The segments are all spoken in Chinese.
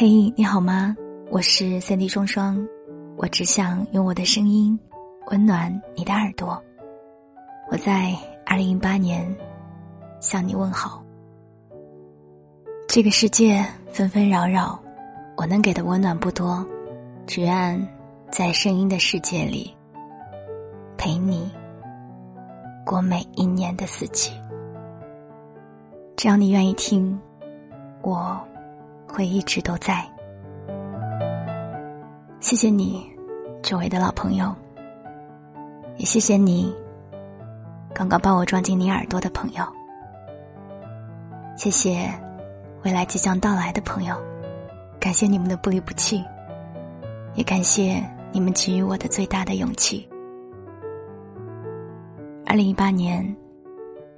嘿，你好吗？我是三 D 双双，我只想用我的声音温暖你的耳朵。我在二零一八年向你问好。这个世界纷纷扰扰，我能给的温暖不多，只愿在声音的世界里陪你过每一年的四季。只要你愿意听，我。会一直都在。谢谢你，周围的老朋友。也谢谢你，刚刚把我装进你耳朵的朋友。谢谢，未来即将到来的朋友。感谢你们的不离不弃，也感谢你们给予我的最大的勇气。二零一八年，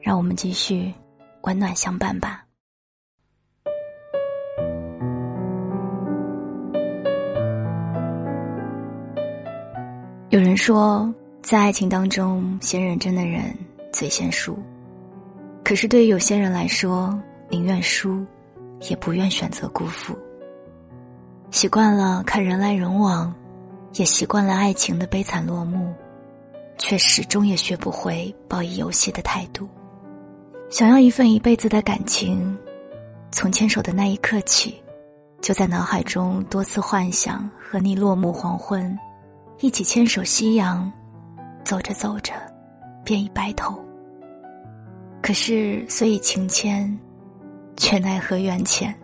让我们继续温暖相伴吧。有人说，在爱情当中，先认真的人最先输。可是，对于有些人来说，宁愿输，也不愿选择辜负。习惯了看人来人往，也习惯了爱情的悲惨落幕，却始终也学不会抱以游戏的态度。想要一份一辈子的感情，从牵手的那一刻起，就在脑海中多次幻想和你落幕黄昏。一起牵手夕阳，走着走着，便已白头。可是虽已情牵，却奈何缘浅。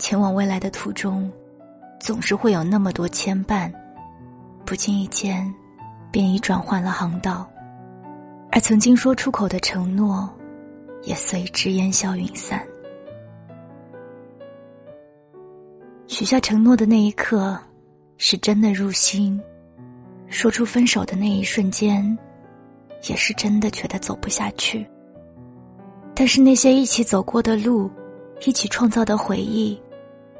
前往未来的途中，总是会有那么多牵绊，不经意间，便已转换了航道，而曾经说出口的承诺，也随之烟消云散。许下承诺的那一刻，是真的入心。说出分手的那一瞬间，也是真的觉得走不下去。但是那些一起走过的路，一起创造的回忆，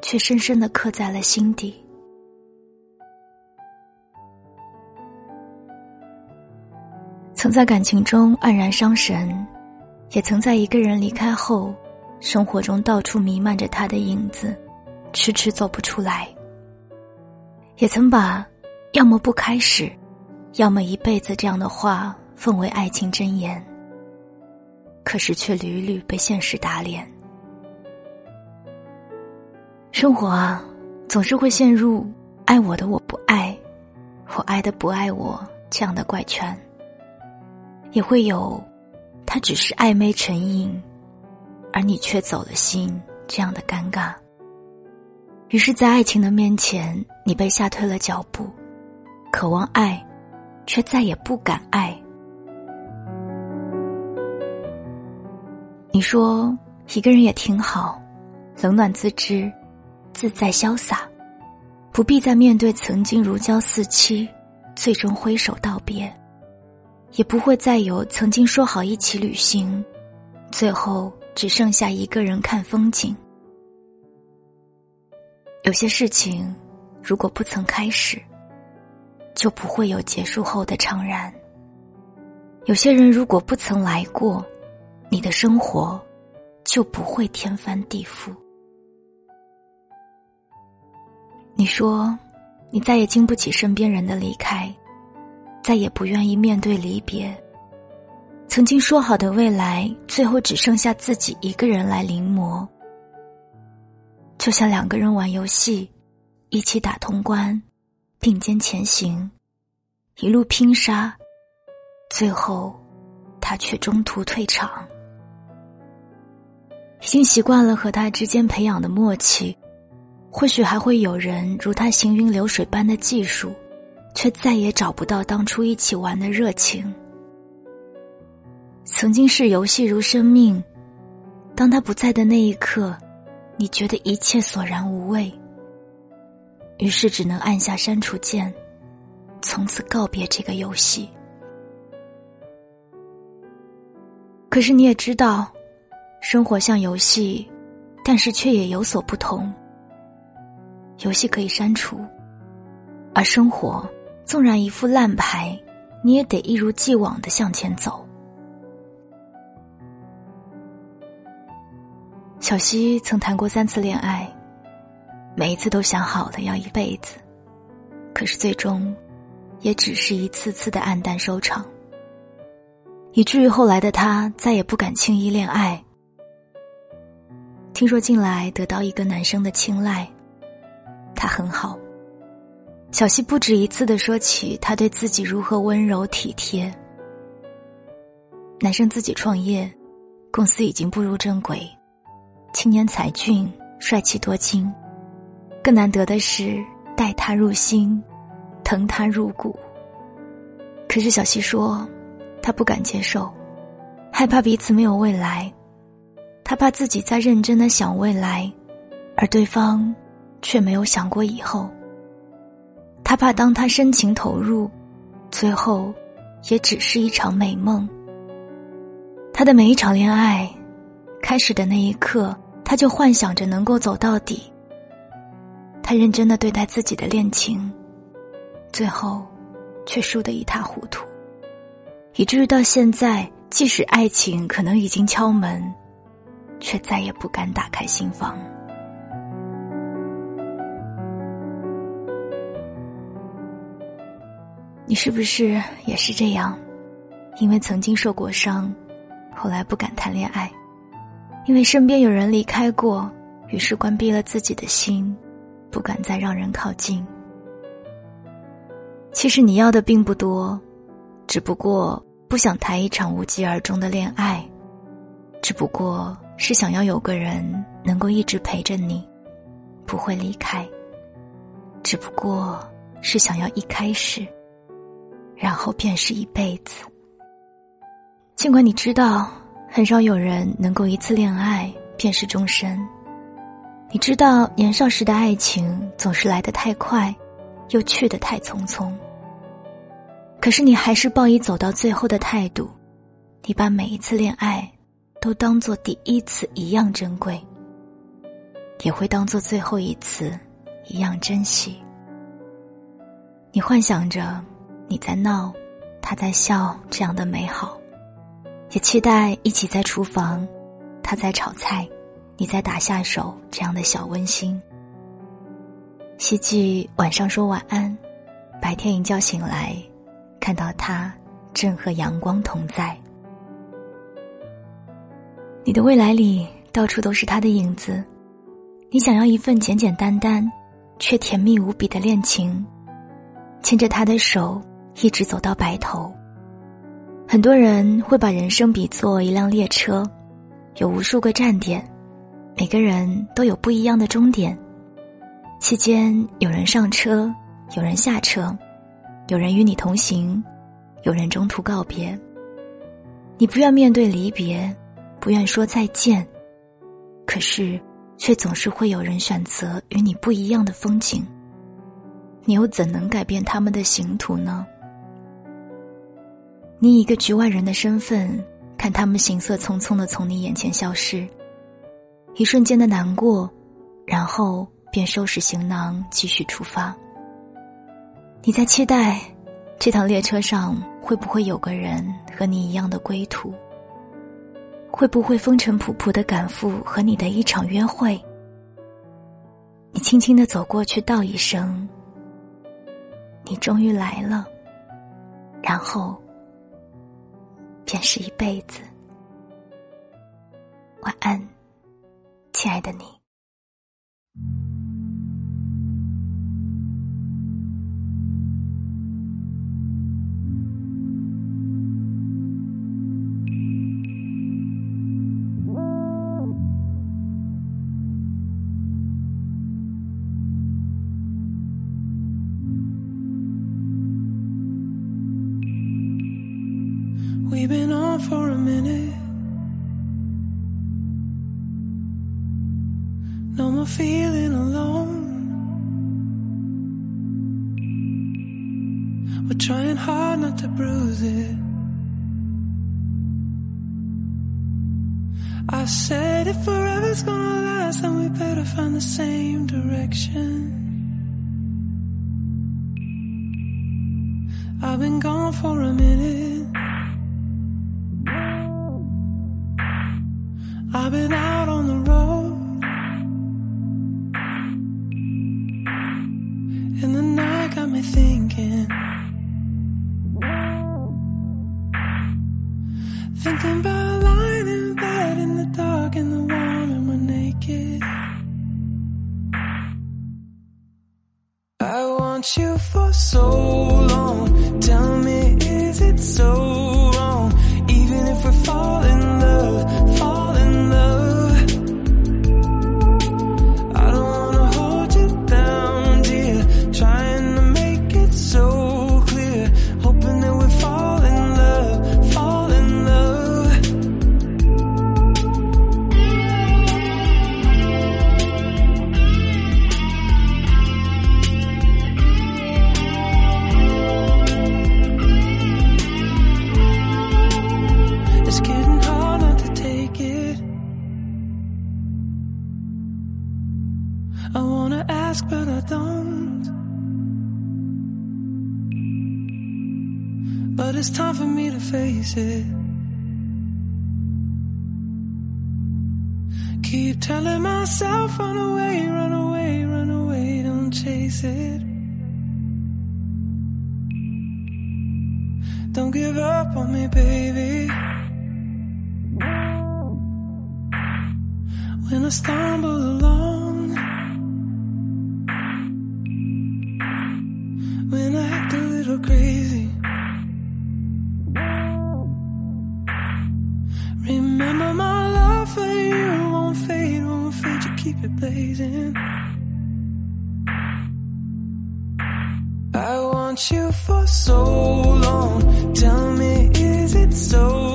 却深深的刻在了心底。曾在感情中黯然伤神，也曾在一个人离开后，生活中到处弥漫着他的影子，迟迟走不出来。也曾把。要么不开始，要么一辈子这样的话奉为爱情箴言。可是却屡屡被现实打脸。生活啊，总是会陷入爱我的我不爱，我爱的不爱我这样的怪圈。也会有，他只是暧昧成瘾，而你却走了心这样的尴尬。于是，在爱情的面前，你被吓退了脚步。渴望爱，却再也不敢爱。你说一个人也挺好，冷暖自知，自在潇洒，不必再面对曾经如胶似漆，最终挥手道别，也不会再有曾经说好一起旅行，最后只剩下一个人看风景。有些事情，如果不曾开始。就不会有结束后的怅然。有些人如果不曾来过，你的生活就不会天翻地覆。你说，你再也经不起身边人的离开，再也不愿意面对离别。曾经说好的未来，最后只剩下自己一个人来临摹。就像两个人玩游戏，一起打通关。并肩前行，一路拼杀，最后，他却中途退场。已经习惯了和他之间培养的默契，或许还会有人如他行云流水般的技术，却再也找不到当初一起玩的热情。曾经是游戏如生命，当他不在的那一刻，你觉得一切索然无味。于是只能按下删除键，从此告别这个游戏。可是你也知道，生活像游戏，但是却也有所不同。游戏可以删除，而生活纵然一副烂牌，你也得一如既往的向前走。小溪曾谈过三次恋爱。每一次都想好了要一辈子，可是最终，也只是一次次的黯淡收场。以至于后来的他再也不敢轻易恋爱。听说近来得到一个男生的青睐，他很好。小溪不止一次的说起他对自己如何温柔体贴。男生自己创业，公司已经步入正轨，青年才俊，帅气多金。更难得的是待他入心，疼他入骨。可是小溪说，他不敢接受，害怕彼此没有未来。他怕自己在认真的想未来，而对方却没有想过以后。他怕当他深情投入，最后也只是一场美梦。他的每一场恋爱，开始的那一刻，他就幻想着能够走到底。他认真的对待自己的恋情，最后却输得一塌糊涂，以至于到现在，即使爱情可能已经敲门。却再也不敢打开心房。你是不是也是这样？因为曾经受过伤，后来不敢谈恋爱；因为身边有人离开过，于是关闭了自己的心，不敢再让人靠近。其实你要的并不多，只不过不想谈一场无疾而终的恋爱，只不过。是想要有个人能够一直陪着你，不会离开。只不过是想要一开始，然后便是一辈子。尽管你知道，很少有人能够一次恋爱便是终身。你知道，年少时的爱情总是来得太快，又去得太匆匆。可是你还是抱以走到最后的态度，你把每一次恋爱。都当做第一次一样珍贵，也会当做最后一次一样珍惜。你幻想着你在闹，他在笑这样的美好，也期待一起在厨房，他在炒菜，你再打下手这样的小温馨。希冀晚上说晚安，白天一觉醒来，看到他正和阳光同在。你的未来里到处都是他的影子，你想要一份简简单单却甜蜜无比的恋情，牵着他的手一直走到白头。很多人会把人生比作一辆列车，有无数个站点，每个人都有不一样的终点。期间有人上车，有人下车，有人与你同行，有人中途告别。你不愿面对离别。不愿说再见，可是，却总是会有人选择与你不一样的风景。你又怎能改变他们的行途呢？你以一个局外人的身份看他们行色匆匆的从你眼前消失，一瞬间的难过，然后便收拾行囊继续出发。你在期待，这趟列车上会不会有个人和你一样的归途？会不会风尘仆仆的赶赴和你的一场约会？你轻轻的走过去，道一声：“你终于来了。”然后，便是一辈子。晚安，亲爱的你。We've been on for a minute. Feeling alone. We're trying hard not to bruise it. I said if forever's gonna last, then we better find the same direction. I've been gone for a minute. everything. ask, but I don't. But it's time for me to face it. Keep telling myself, run away, run away, run away, don't chase it. Don't give up on me, baby. When I stumble along. again. I want you for so long. Tell me, is it so?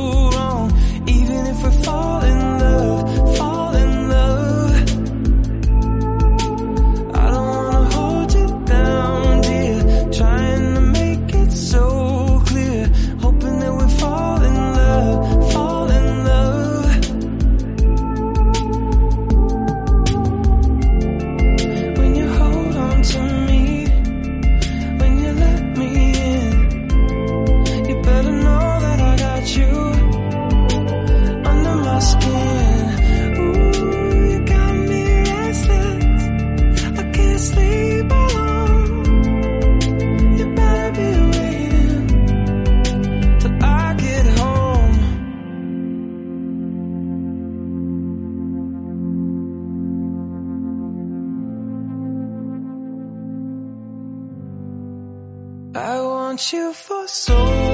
want you for so